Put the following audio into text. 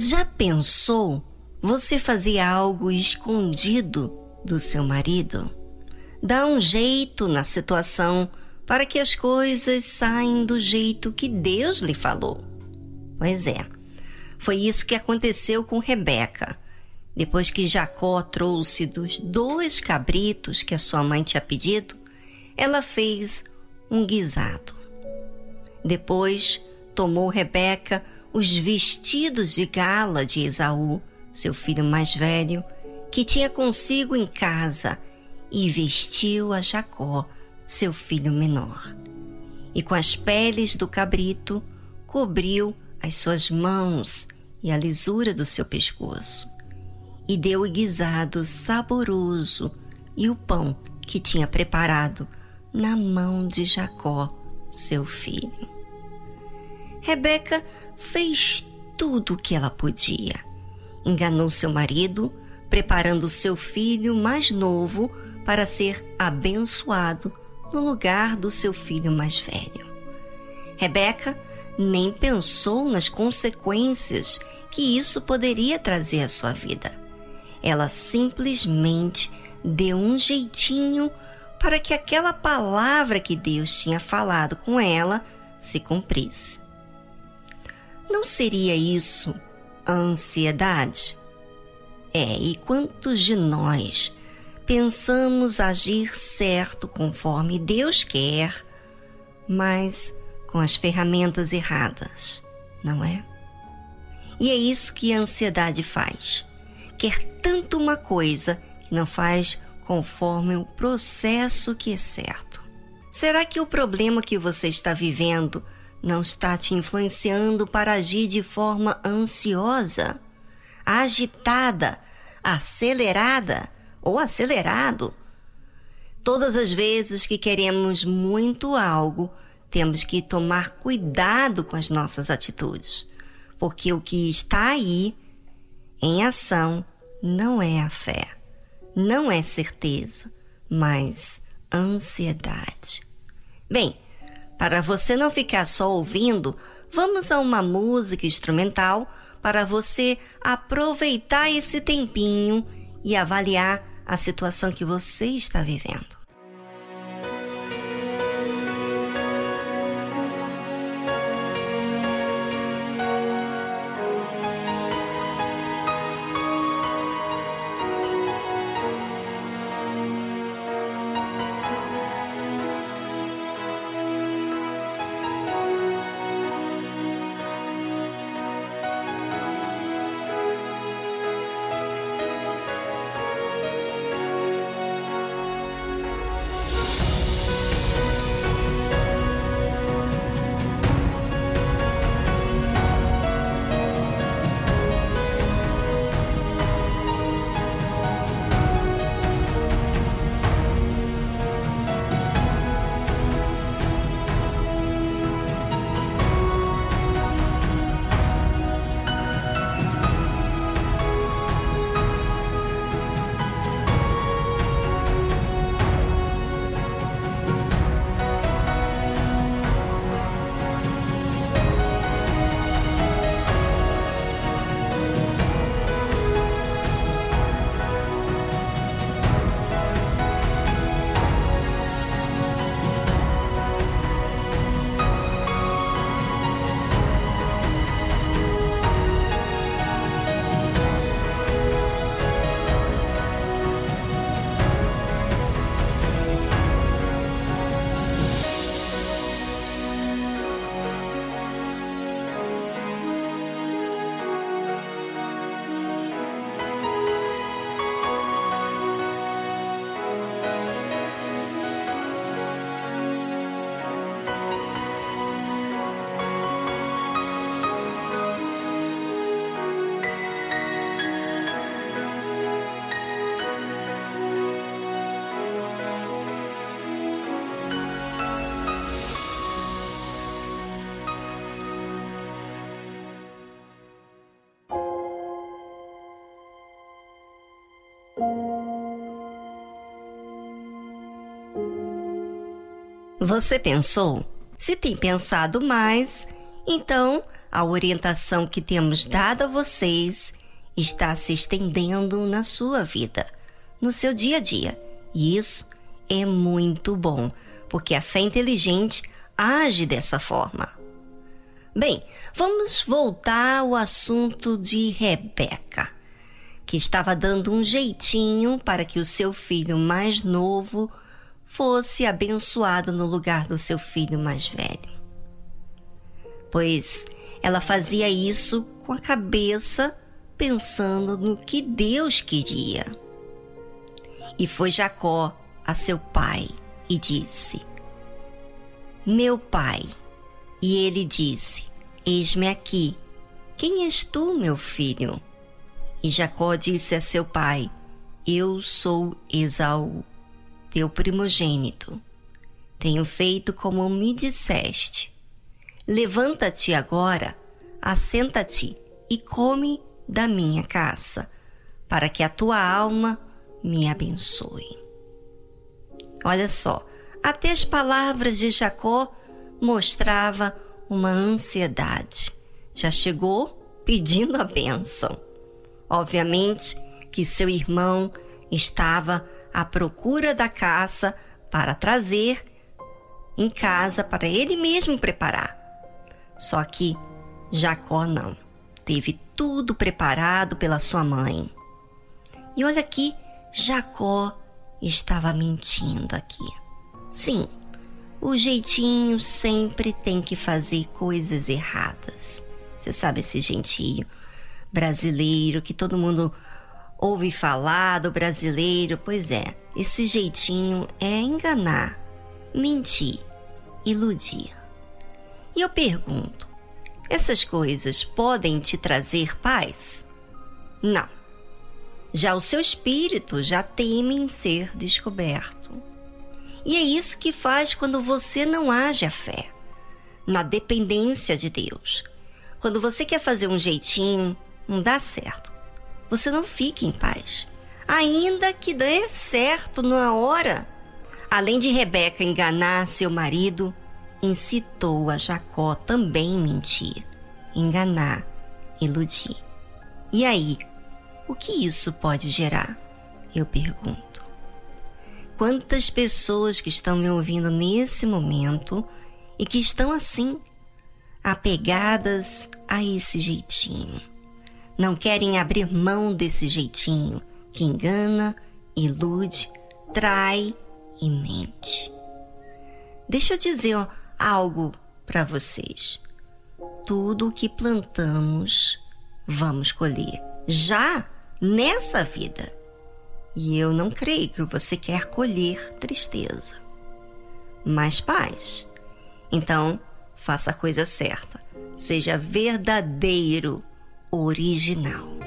Já pensou você fazer algo escondido do seu marido? Dá um jeito na situação para que as coisas saiam do jeito que Deus lhe falou. Pois é, foi isso que aconteceu com Rebeca. Depois que Jacó trouxe dos dois cabritos que a sua mãe tinha pedido, ela fez um guisado. Depois tomou Rebeca os vestidos de gala de Esaú, seu filho mais velho, que tinha consigo em casa, e vestiu a Jacó, seu filho menor. E com as peles do cabrito cobriu as suas mãos e a lisura do seu pescoço. E deu o guisado saboroso e o pão que tinha preparado na mão de Jacó, seu filho. Rebeca fez tudo o que ela podia. Enganou seu marido, preparando seu filho mais novo para ser abençoado no lugar do seu filho mais velho. Rebeca nem pensou nas consequências que isso poderia trazer à sua vida. Ela simplesmente deu um jeitinho para que aquela palavra que Deus tinha falado com ela se cumprisse. Não seria isso ansiedade? É, e quantos de nós pensamos agir certo conforme Deus quer, mas com as ferramentas erradas, não é? E é isso que a ansiedade faz. Quer tanto uma coisa que não faz conforme o processo que é certo. Será que o problema que você está vivendo não está te influenciando para agir de forma ansiosa, agitada, acelerada ou acelerado. Todas as vezes que queremos muito algo, temos que tomar cuidado com as nossas atitudes, porque o que está aí em ação não é a fé, não é certeza, mas ansiedade. Bem, para você não ficar só ouvindo, vamos a uma música instrumental para você aproveitar esse tempinho e avaliar a situação que você está vivendo. Você pensou? Se tem pensado mais, então a orientação que temos dado a vocês está se estendendo na sua vida, no seu dia a dia. E isso é muito bom, porque a fé inteligente age dessa forma. Bem, vamos voltar ao assunto de Rebeca, que estava dando um jeitinho para que o seu filho mais novo fosse abençoado no lugar do seu filho mais velho. Pois ela fazia isso com a cabeça pensando no que Deus queria. E foi Jacó a seu pai e disse: Meu pai. E ele disse: Eis-me aqui. Quem és tu, meu filho? E Jacó disse a seu pai: Eu sou Esaú, teu primogênito. Tenho feito como me disseste. Levanta-te agora, assenta-te e come da minha caça, para que a tua alma me abençoe. Olha só, até as palavras de Jacó mostrava uma ansiedade. Já chegou pedindo a bênção. Obviamente que seu irmão estava à procura da caça para trazer em casa para ele mesmo preparar. Só que Jacó não. Teve tudo preparado pela sua mãe. E olha aqui, Jacó estava mentindo aqui. Sim, o jeitinho sempre tem que fazer coisas erradas. Você sabe esse jeitinho brasileiro que todo mundo ouve falar do brasileiro? Pois é, esse jeitinho é enganar, mentir, iludir. E eu pergunto: essas coisas podem te trazer paz? Não. Já o seu espírito já teme em ser descoberto. E é isso que faz quando você não age a fé, na dependência de Deus. Quando você quer fazer um jeitinho, não dá certo. Você não fica em paz. Ainda que dê certo na hora. Além de Rebeca enganar seu marido, incitou a Jacó também mentir, enganar, iludir. E aí, o que isso pode gerar? Eu pergunto. Quantas pessoas que estão me ouvindo nesse momento e que estão assim, apegadas a esse jeitinho. Não querem abrir mão desse jeitinho que engana, ilude, trai e mente. Deixa eu dizer algo para vocês. Tudo o que plantamos, vamos colher. Já nessa vida. E eu não creio que você quer colher tristeza, mas paz. Então, faça a coisa certa. Seja verdadeiro, original.